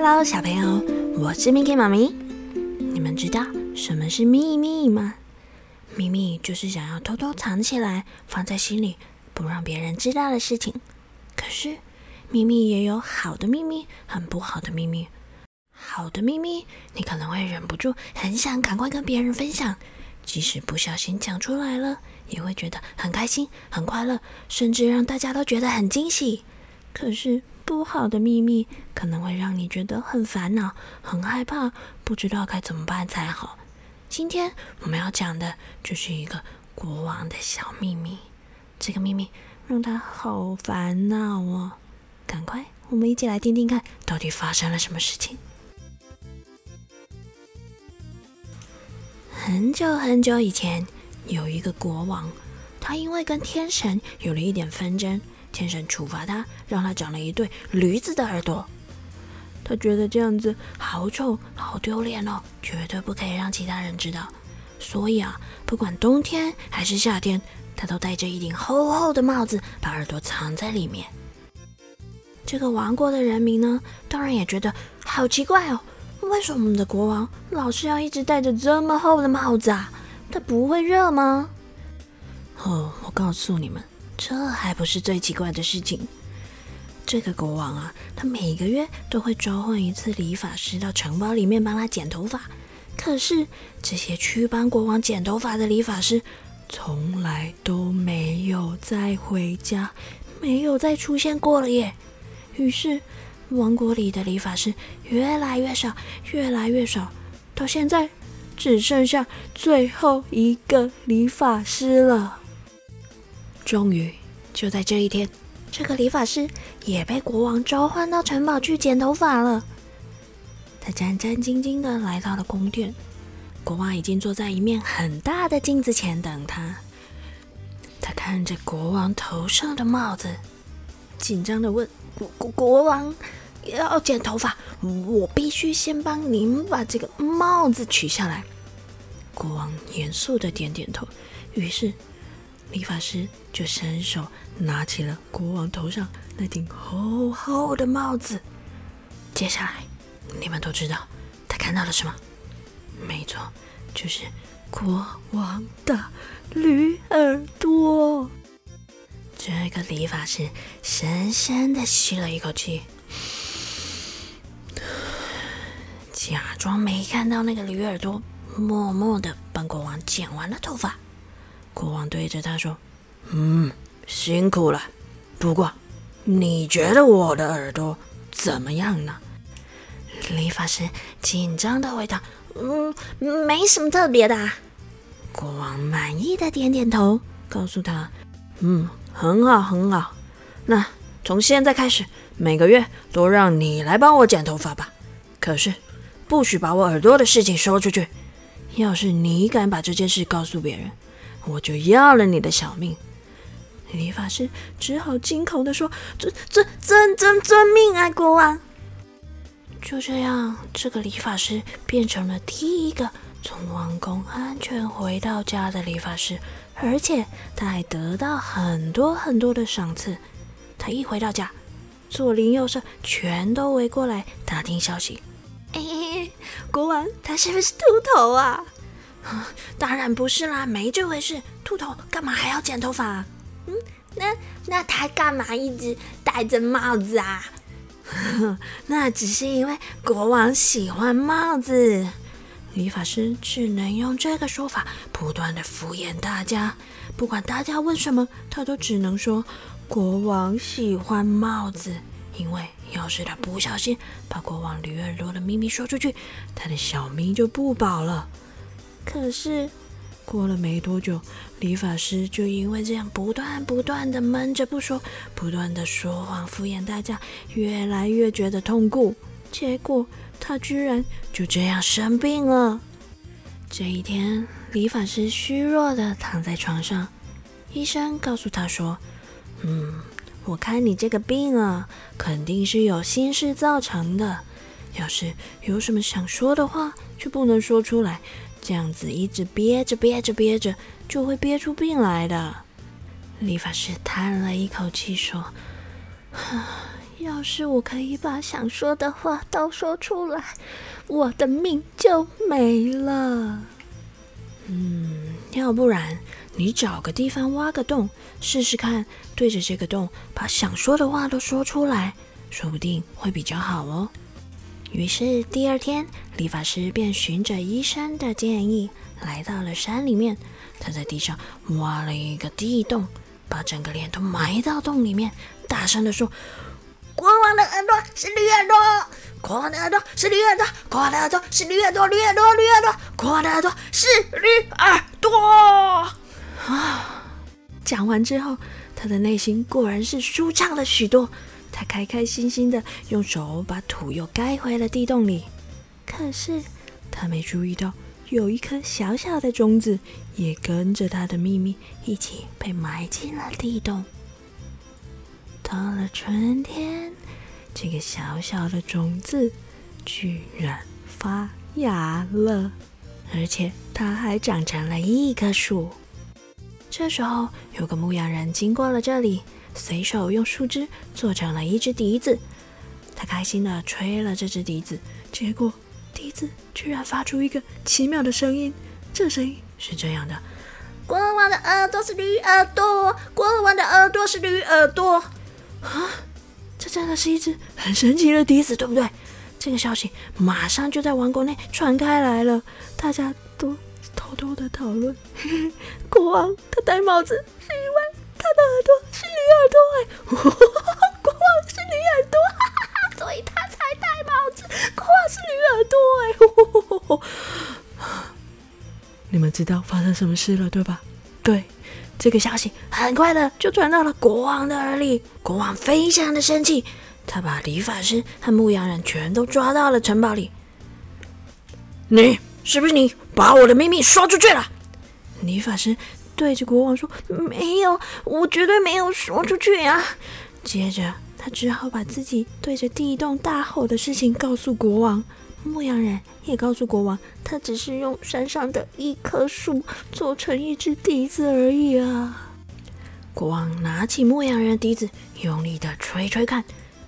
Hello，小朋友，我是 Miki 妈咪。你们知道什么是秘密吗？秘密就是想要偷偷藏起来，放在心里，不让别人知道的事情。可是，秘密也有好的秘密，很不好的秘密。好的秘密，你可能会忍不住，很想赶快跟别人分享，即使不小心讲出来了，也会觉得很开心、很快乐，甚至让大家都觉得很惊喜。可是，不好的秘密可能会让你觉得很烦恼、很害怕，不知道该怎么办才好。今天我们要讲的就是一个国王的小秘密，这个秘密让他好烦恼哦。赶快，我们一起来听听看，到底发生了什么事情。很久很久以前，有一个国王，他因为跟天神有了一点纷争。天神处罚他，让他长了一对驴子的耳朵。他觉得这样子好丑、好丢脸哦，绝对不可以让其他人知道。所以啊，不管冬天还是夏天，他都戴着一顶厚厚的帽子，把耳朵藏在里面。这个王国的人民呢，当然也觉得好奇怪哦，为什么我们的国王老是要一直戴着这么厚的帽子啊？他不会热吗？哦，我告诉你们。这还不是最奇怪的事情。这个国王啊，他每个月都会召唤一次理发师到城堡里面帮他剪头发。可是这些去帮国王剪头发的理发师，从来都没有再回家，没有再出现过了耶。于是王国里的理发师越来越少，越来越少，到现在只剩下最后一个理发师了。终于，就在这一天，这个理发师也被国王召唤到城堡去剪头发了。他战战兢兢的来到了宫殿，国王已经坐在一面很大的镜子前等他。他看着国王头上的帽子，紧张的问：“国国王要剪头发，我必须先帮您把这个帽子取下来。”国王严肃的点点头，于是。理发师就伸手拿起了国王头上那顶厚厚的帽子。接下来，你们都知道他看到了什么？没错，就是国王的驴耳朵。这个理发师深深的吸了一口气，假装没看到那个驴耳朵，默默的帮国王剪完了头发。国王对着他说：“嗯，辛苦了。不过，你觉得我的耳朵怎么样呢？”理发师紧张的回答：“嗯，没什么特别的。”国王满意的点点头，告诉他：“嗯，很好，很好。那从现在开始，每个月都让你来帮我剪头发吧。可是，不许把我耳朵的事情说出去。要是你敢把这件事告诉别人，”我就要了你的小命！理发师只好惊恐的说：“遵遵遵遵遵命啊，国王！”就这样，这个理发师变成了第一个从王宫安全回到家的理发师，而且他还得到很多很多的赏赐。他一回到家，左邻右舍全都围过来打听消息：“哎，国王他是不是秃头啊？” 当然不是啦，没这回事。秃头干嘛还要剪头发？嗯，那那他干嘛一直戴着帽子啊？那只是因为国王喜欢帽子。理发师只能用这个说法不断的敷衍大家，不管大家问什么，他都只能说国王喜欢帽子。因为要是他不小心把国王驴耳朵的秘密说出去，他的小命就不保了。可是，过了没多久，理发师就因为这样不断不断的闷着不说，不断的说谎敷衍大家，越来越觉得痛苦。结果，他居然就这样生病了。这一天，理发师虚弱的躺在床上，医生告诉他说：“嗯，我看你这个病啊，肯定是有心事造成的。要是有什么想说的话，却不能说出来。”这样子一直憋着憋着憋着，就会憋出病来的。理发师叹了一口气说：“ 要是我可以把想说的话都说出来，我的命就没了。嗯，要不然你找个地方挖个洞试试看，对着这个洞把想说的话都说出来，说不定会比较好哦。于是第二天，理发师便循着医生的建议，来到了山里面。他在地上挖了一个地洞，把整个脸都埋到洞里面，大声地说：“国王的耳朵是驴耳朵，国王的耳朵是驴耳朵，国王的耳朵是驴耳朵，驴耳朵，驴耳朵，国王的耳朵是驴耳朵。”啊！讲完之后，他的内心果然是舒畅了许多。他开开心心的用手把土又盖回了地洞里，可是他没注意到，有一颗小小的种子也跟着他的秘密一起被埋进了地洞。到了春天，这个小小的种子居然发芽了，而且它还长成了一棵树。这时候，有个牧羊人经过了这里。随手用树枝做成了一只笛子，他开心地吹了这只笛子，结果笛子居然发出一个奇妙的声音。这声音是这样的：国王的耳朵是驴耳朵，国王的耳朵是驴耳朵。啊，这真的是一只很神奇的笛子，对不对？这个消息马上就在王国内传开来了，大家都偷偷的讨论：国王他戴帽子耳朵是驴。耳朵哎，国王是驴耳朵，哈哈哈，所以他才戴帽子。国王是驴耳朵哎，你们知道发生什么事了对吧？对，这个消息很快的就传到了国王的耳里。国王非常的生气，他把理发师和牧羊人全都抓到了城堡里。你是不是你把我的秘密说出去了？理发师。对着国王说：“没有，我绝对没有说出去呀。”接着，他只好把自己对着地洞大吼的事情告诉国王。牧羊人也告诉国王，他只是用山上的一棵树做成一只笛子而已啊。国王拿起牧羊人的笛子，用力的吹吹看，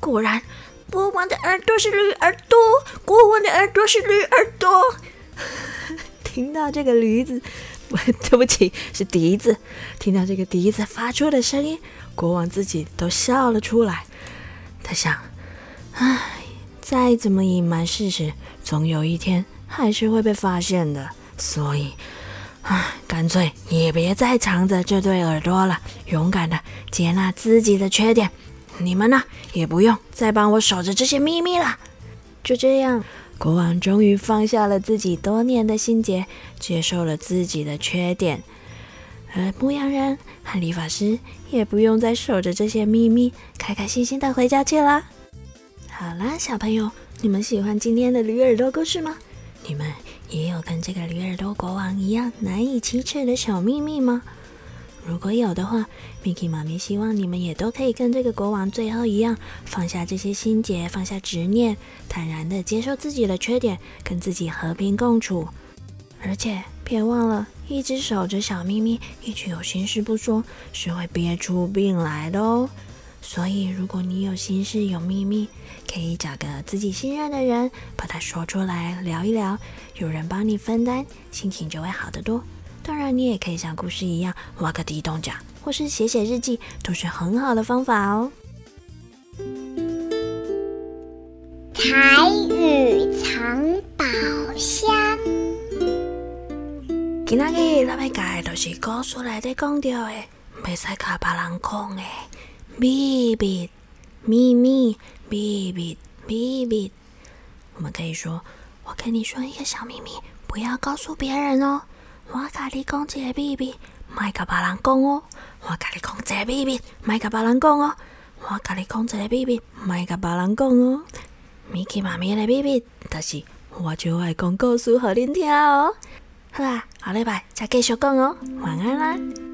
果然，国王的耳朵是驴耳朵，国王的耳朵是驴耳朵。听到这个驴子。对不起，是笛子。听到这个笛子发出的声音，国王自己都笑了出来。他想：唉，再怎么隐瞒事实，总有一天还是会被发现的。所以，唉，干脆也别再藏着这对耳朵了，勇敢的接纳自己的缺点。你们呢，也不用再帮我守着这些秘密了。就这样。国王终于放下了自己多年的心结，接受了自己的缺点，而牧羊人和理发师也不用再守着这些秘密，开开心心的回家去啦。好啦，小朋友，你们喜欢今天的驴耳朵故事吗？你们也有跟这个驴耳朵国王一样难以启齿的小秘密吗？如果有的话，Miki 妈咪希望你们也都可以跟这个国王最后一样，放下这些心结，放下执念，坦然的接受自己的缺点，跟自己和平共处。而且别忘了，一直守着小秘密，一直有心事不说，是会憋出病来的哦。所以，如果你有心事、有秘密，可以找个自己信任的人，把它说出来聊一聊，有人帮你分担，心情就会好得多。当然，你也可以像故事一样挖个地洞讲，或是写写日记，都是很好的方法哦。彩雨藏宝箱。今仔日咱要讲的都是故事内底讲到的，袂使靠别人讲的秘密、秘密、秘密、秘密。我们可以说：“我跟你说一个小秘密，不要告诉别人哦。”我甲你讲一个秘密，莫甲别人讲哦。我甲你讲一个秘密，莫甲别人讲哦。我甲你讲一个秘密，莫甲别人讲哦。米奇妈咪的秘密，但是我就爱讲故事互恁听哦。好啊，下礼拜再继续讲哦。晚安啦。